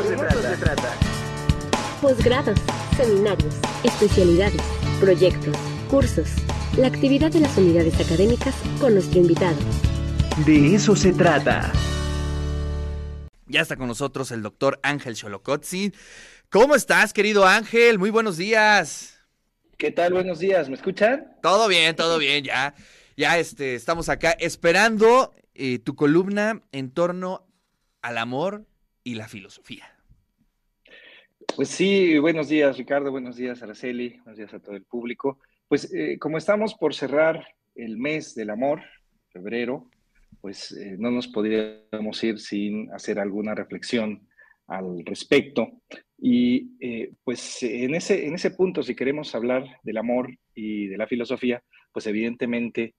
eso, se, trata. se trata. Posgrados, seminarios, especialidades, proyectos, cursos, la actividad de las unidades académicas con nuestro invitado. De eso se trata. Ya está con nosotros el doctor Ángel Cholocotzi. ¿Cómo estás, querido Ángel? Muy buenos días. ¿Qué tal? Buenos días. ¿Me escuchan? Todo bien, todo bien, ya. Ya este, estamos acá esperando eh, tu columna en torno al amor y la filosofía. Pues sí, buenos días Ricardo, buenos días Araceli, buenos días a todo el público. Pues eh, como estamos por cerrar el mes del amor, febrero, pues eh, no nos podríamos ir sin hacer alguna reflexión al respecto. Y eh, pues en ese, en ese punto, si queremos hablar del amor y de la filosofía, pues evidentemente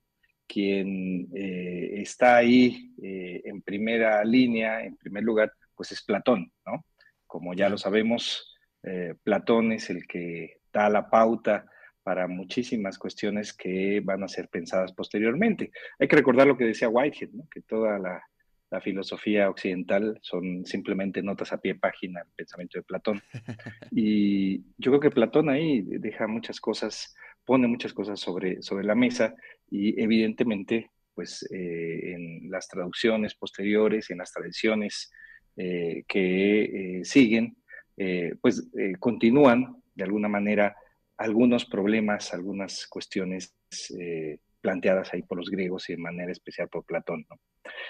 quien está ahí en primera línea, en primer lugar, pues es Platón, ¿no? Como ya lo sabemos, eh, Platón es el que da la pauta para muchísimas cuestiones que van a ser pensadas posteriormente. Hay que recordar lo que decía Whitehead, que toda la, filosofía occidental son simplemente notas a pie página del pensamiento de Platón. Y yo creo que Platón ahí deja muchas cosas, pone muchas cosas sobre, sobre la mesa y evidentemente, pues eh, en las traducciones posteriores, en las tradiciones eh, que eh, siguen, eh, pues continúan de alguna manera algunos problemas, algunas cuestiones planteadas ahí por los griegos y de manera especial por Platón.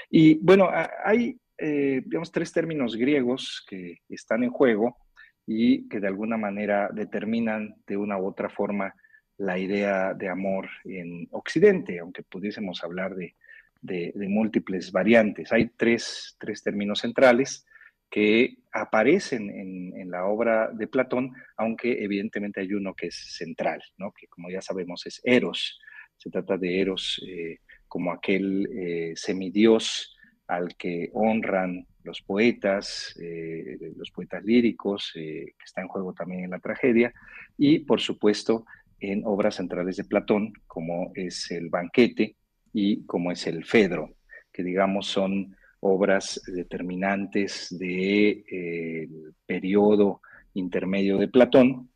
Y bueno, hay, digamos, tres términos griegos que están en juego y que de alguna manera determinan de una u otra forma la idea de amor en Occidente, aunque pudiésemos hablar de de, múltiples variantes. Hay tres, términos centrales que aparecen en, la obra de Platón, aunque evidentemente hay uno que es central, ¿no? que como ya sabemos es Eros. Se trata de Eros eh, como aquel eh, semidios al que honran los poetas, eh, los poetas líricos, que está en juego también en la tragedia, y por supuesto en obras centrales de Platón, como es el banquete, y como es el Fedro, que digamos son obras determinantes del de, eh, periodo intermedio de Platón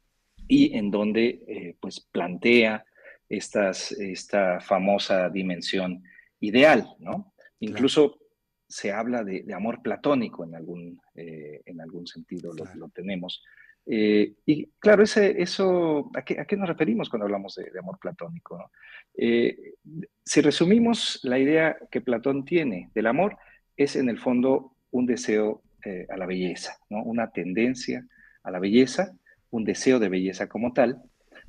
y en donde eh, pues plantea estas, esta famosa dimensión ideal, ¿no? Incluso se habla de, amor platónico en algún, eh, en algún sentido, lo, tenemos. Y claro, ese, eso, ¿a qué, ¿a qué, nos referimos cuando hablamos de, amor platónico? Eh, si resumimos la idea que Platón tiene del amor, es en el fondo un deseo eh, a la belleza, ¿no? una tendencia a la belleza, un deseo de belleza como tal,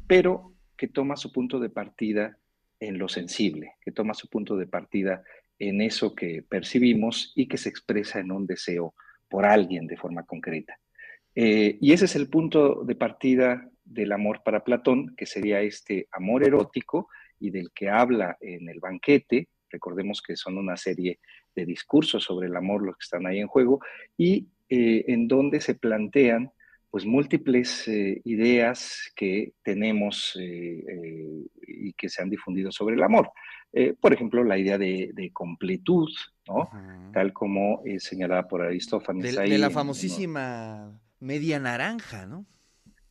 pero que toma su punto de partida en lo sensible, que toma su punto de partida en eso que percibimos y que se expresa en un deseo por alguien de forma concreta. Eh, y ese es el punto de partida del amor para Platón, que sería este amor erótico y del que habla en el banquete, recordemos que son una serie de discursos sobre el amor los que están ahí en juego, y eh, en donde se plantean pues múltiples eh, ideas que tenemos y que se han difundido sobre el amor. por ejemplo, la idea de, completud, ¿no? Tal como es señalada por Aristófanes. De, de la famosísima media naranja, ¿no?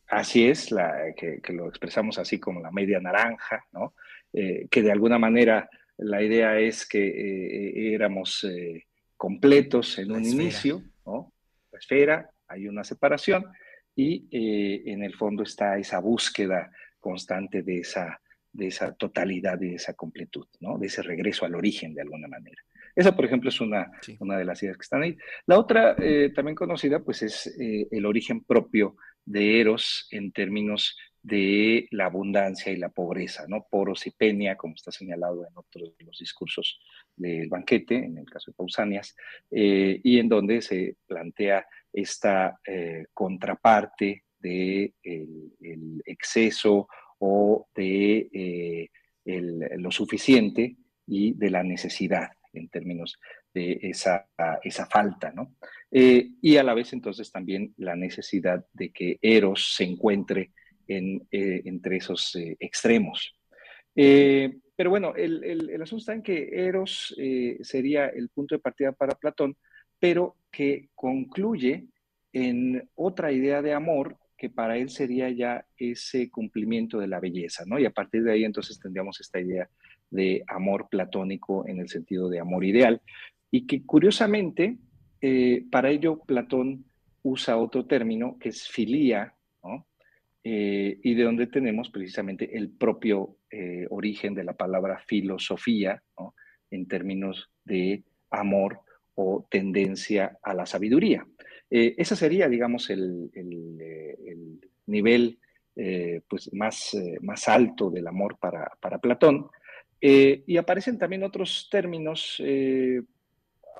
Así es, la, que, que, lo expresamos así como la media naranja, ¿no? Eh, que de alguna manera la idea es que eh, éramos eh, completos en un inicio, ¿no? La esfera, hay una separación y en el fondo está esa búsqueda constante de esa, de esa totalidad y de esa completud, ¿no? De ese regreso al origen de alguna manera. Esa, por ejemplo, es una, una de las ideas que están ahí. La otra, también conocida, pues es el origen propio de Eros en términos de la abundancia y la pobreza, ¿no? Poros y penia, como está señalado en otros de los discursos del banquete, en el caso de Pausanias, eh, y en donde se plantea esta eh, contraparte de el, exceso o de eh, lo suficiente y de la necesidad en términos de esa, esa falta, ¿no? y a la vez entonces también la necesidad de que Eros se encuentre eh, entre esos eh, extremos. Eh, pero bueno, el, el, asunto está en que Eros sería el punto de partida para Platón, pero que concluye en otra idea de amor que para él sería ya ese cumplimiento de la belleza, ¿no? Y a partir de ahí entonces tendríamos esta idea de amor platónico en el sentido de amor ideal, y que curiosamente, eh, para ello Platón usa otro término que es filía. Eh, y de donde tenemos precisamente el propio eh, origen de la palabra filosofía, en términos de amor o tendencia a la sabiduría. Ese sería, digamos, el, nivel pues más, más alto del amor para, para Platón. Y aparecen también otros términos,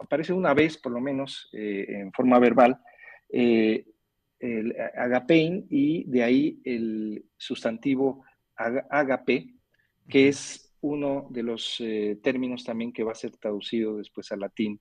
aparece una vez por lo menos en forma verbal, el agapein y de ahí el sustantivo agape, que es uno de los eh, términos también que va a ser traducido después al latín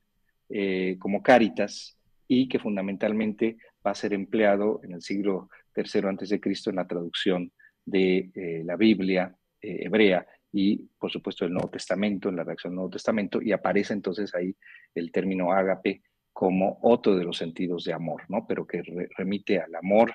eh, como caritas y que fundamentalmente va a ser empleado en el siglo III antes de Cristo en la traducción de eh, la Biblia hebrea y por supuesto el Nuevo Testamento, en la reacción del Nuevo Testamento, y aparece entonces ahí el término ágape como otro de los sentidos de amor, ¿no? Pero que remite al amor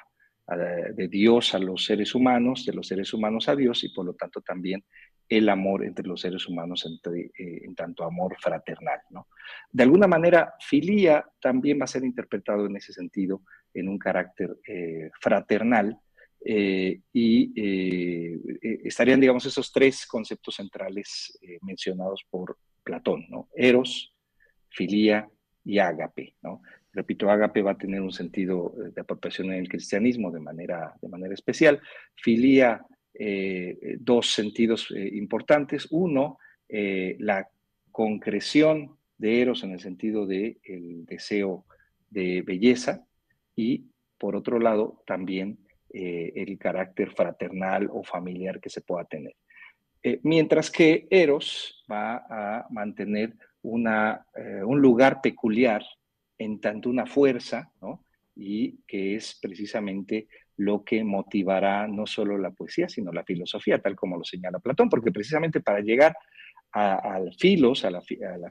de Dios a los seres humanos, de los seres humanos a Dios y por lo tanto también el amor entre los seres humanos eh, en tanto amor fraternal, ¿no? De alguna manera, filía también va a ser interpretado en ese sentido, en un carácter eh, fraternal, eh, y estarían, digamos, esos tres conceptos centrales mencionados por Platón, ¿no? Eros, filía y ágape. Repito, ágape va a tener un sentido eh, de apropiación en el cristianismo de manera, de manera especial. Filía, eh, dos sentidos eh, importantes. Uno, la concreción de Eros en el sentido del el deseo de belleza y, por otro lado, también el carácter fraternal o familiar que se pueda tener. mientras que Eros va a mantener una, eh, un lugar peculiar en tanto una fuerza, ¿no? y que es precisamente lo que motivará no solo la poesía, sino la filosofía, tal como lo señala Platón, porque precisamente para llegar al filos, a la,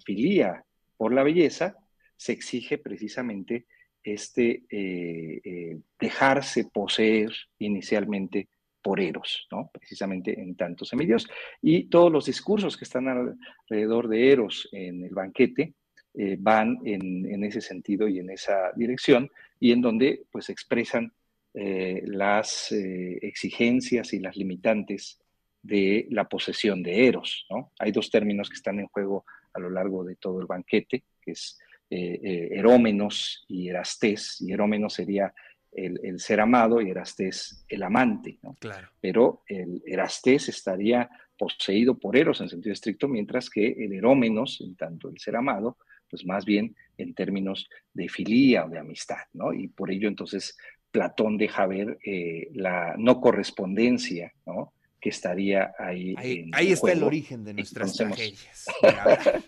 filía por la belleza, se exige precisamente este eh, eh, dejarse poseer inicialmente por Eros, ¿no? precisamente en tantos semidios. Y todos los discursos que están alrededor de Eros en el banquete eh, van en, ese sentido y en esa dirección, y en donde pues expresan las exigencias y las limitantes de la posesión de Eros. ¿no? Hay dos términos que están en juego a lo largo de todo el banquete, que es Erómenos y Erastés, y Erómenos sería el, ser amado y Erastés el amante, ¿no? Claro. Pero el Erastés estaría poseído por Eros en sentido estricto, mientras que el Erómenos, en tanto el ser amado, pues más bien en términos de filía o de amistad, ¿no? Y por ello entonces Platón deja ver eh, la no correspondencia, ¿no? Que estaría ahí. Ahí, está el origen de nuestras tragedias.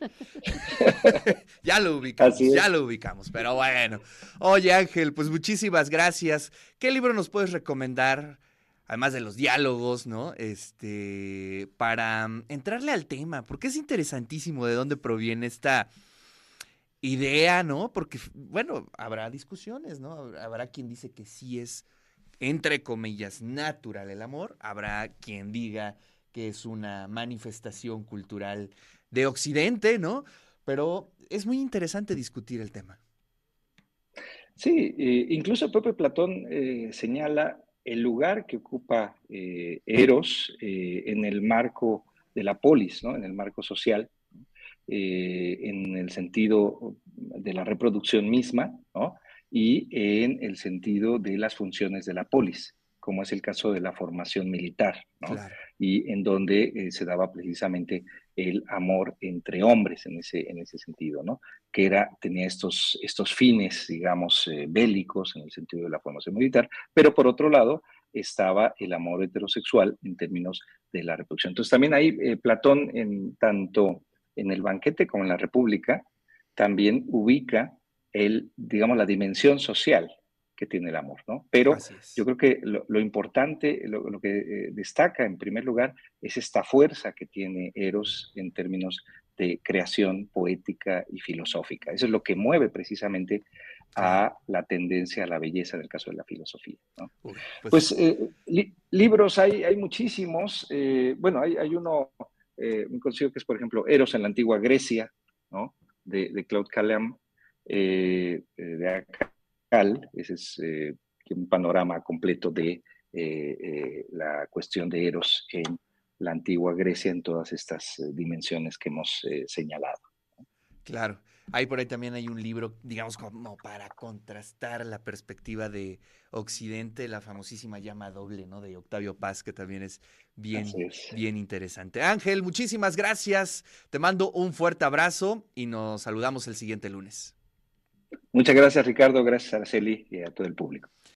ya lo ubicamos, ya lo ubicamos, pero bueno. Oye Ángel, pues muchísimas gracias. ¿Qué libro nos puedes recomendar? Además de los diálogos, ¿no? Este, para mm, entrarle al tema, porque es interesantísimo de dónde proviene esta idea, ¿no? Porque, bueno, habrá discusiones, ¿no? Habrá quien dice que sí es entre comillas, natural el amor, habrá quien diga que es una manifestación cultural de Occidente, ¿no? Pero es muy interesante discutir el tema. Sí, eh, incluso el propio Platón eh, señala el lugar que ocupa eh, Eros en el marco de la polis, ¿no? en el marco social, en el sentido de la reproducción misma, ¿no? Y en el sentido de las funciones de la polis, como es el caso de la formación militar, ¿no? y en donde eh, se daba precisamente el amor entre hombres en ese, en ese sentido, ¿no? que era, tenía estos, estos fines, digamos, eh, bélicos en el sentido de la formación militar, pero por otro lado estaba el amor heterosexual en términos de la reproducción. Entonces también ahí eh, Platón, en, tanto en el banquete como en la República, también ubica el, digamos, la dimensión social que tiene el amor, ¿no? Pero yo creo que lo, importante, lo, que eh, destaca en primer lugar es esta fuerza que tiene Eros en términos de creación poética y filosófica. Eso es lo que mueve precisamente a la tendencia a la belleza en el caso de la filosofía. pues, pues eh, libros hay, hay muchísimos. Eh, bueno, hay, hay uno muy conocido que es, por ejemplo, Eros en la antigua Grecia, ¿no? de, de Claude Callam, de Acal. Ese es un panorama completo de la cuestión de Eros en la antigua Grecia en todas estas dimensiones que hemos señalado. Claro. Ahí por ahí también hay un libro, digamos, como para contrastar la perspectiva de Occidente, la famosísima llama doble, ¿no? De Octavio Paz, que también es bien, bien interesante. Ángel, muchísimas gracias. Te mando un fuerte abrazo y nos saludamos el siguiente lunes. Muchas gracias, Ricardo. Gracias, Araceli y a todo el público.